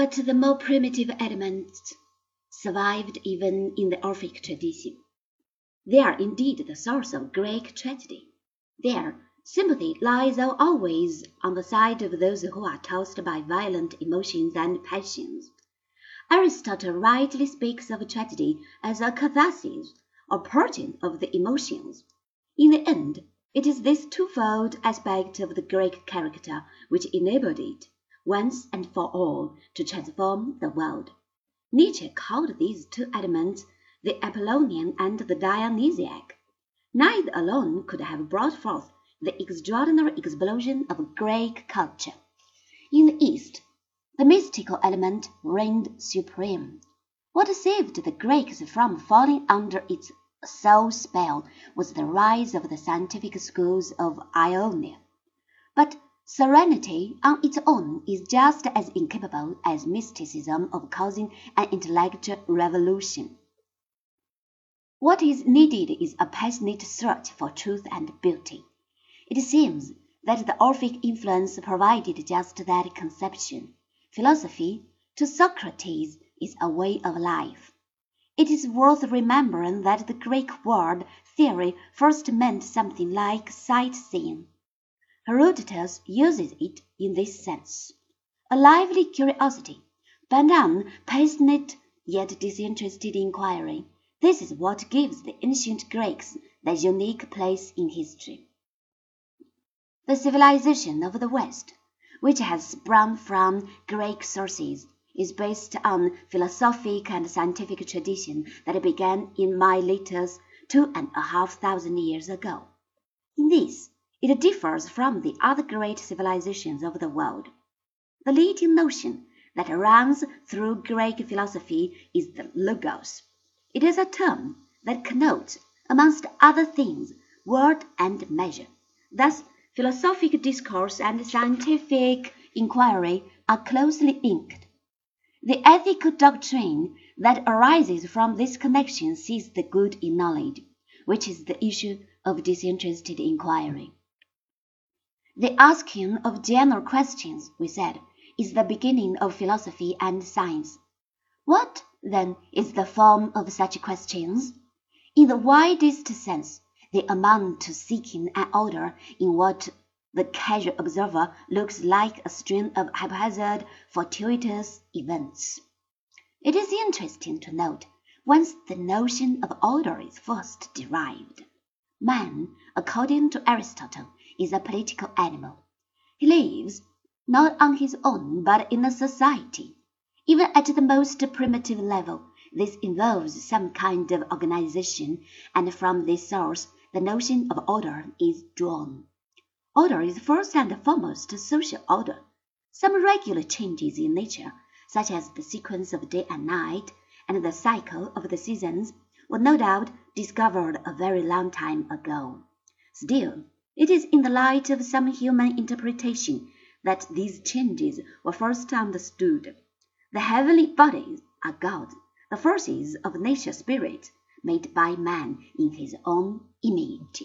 But the more primitive elements survived even in the Orphic tradition. They are indeed the source of Greek tragedy. There, sympathy lies always on the side of those who are tossed by violent emotions and passions. Aristotle rightly speaks of tragedy as a catharsis, or purging of the emotions. In the end, it is this twofold aspect of the Greek character which enabled it, once and for all, to transform the world. Nietzsche called these two elements the Apollonian and the Dionysiac. Neither alone could have brought forth the extraordinary explosion of Greek culture. In the East, the mystical element reigned supreme. What saved the Greeks from falling under its sole spell was the rise of the scientific schools of Ionia. But serenity on its own is just as incapable as mysticism of causing an intellectual revolution. What is needed is a passionate search for truth and beauty. It seems that the Orphic influence provided just that conception. Philosophy, to Socrates, is a way of life. It is worth remembering that the Greek word theory first meant something like sightseeing. Herodotus uses it in this sense. A lively curiosity, bent on passionate yet disinterested inquiry. This is what gives the ancient Greeks their unique place in history. The civilization of the West which has sprung from Greek sources, is based on philosophic and scientific tradition that began in Miletus two and a half thousand years ago. In this, it differs from the other great civilizations of the world. The leading notion that runs through Greek philosophy is the logos. It is a term that connotes, amongst other things, word and measure. Thus philosophic discourse and scientific inquiry are closely linked. The ethical doctrine that arises from this connection sees the good in knowledge, which is the issue of disinterested inquiry. The asking of general questions, we said, is the beginning of philosophy and science. What, then, is the form of such questions? In the widest sense, they amount to seeking an order in what the casual observer looks like a string of haphazard, fortuitous events. It is interesting to note whence the notion of order is first derived. Man, according to Aristotle, is a political animal. He lives, not on his own, but in a society. Even at the most primitive level, this involves some kind of organization, and from this source the notion of order is drawn. Order is first and foremost social order. Some regular changes in nature, such as the sequence of day and night, and the cycle of the seasons, were no doubt discovered a very long time ago. Still, it is in the light of some human interpretation that these changes were first understood. The heavenly bodies are gods, the forces of nature spirit, made by man in his own image.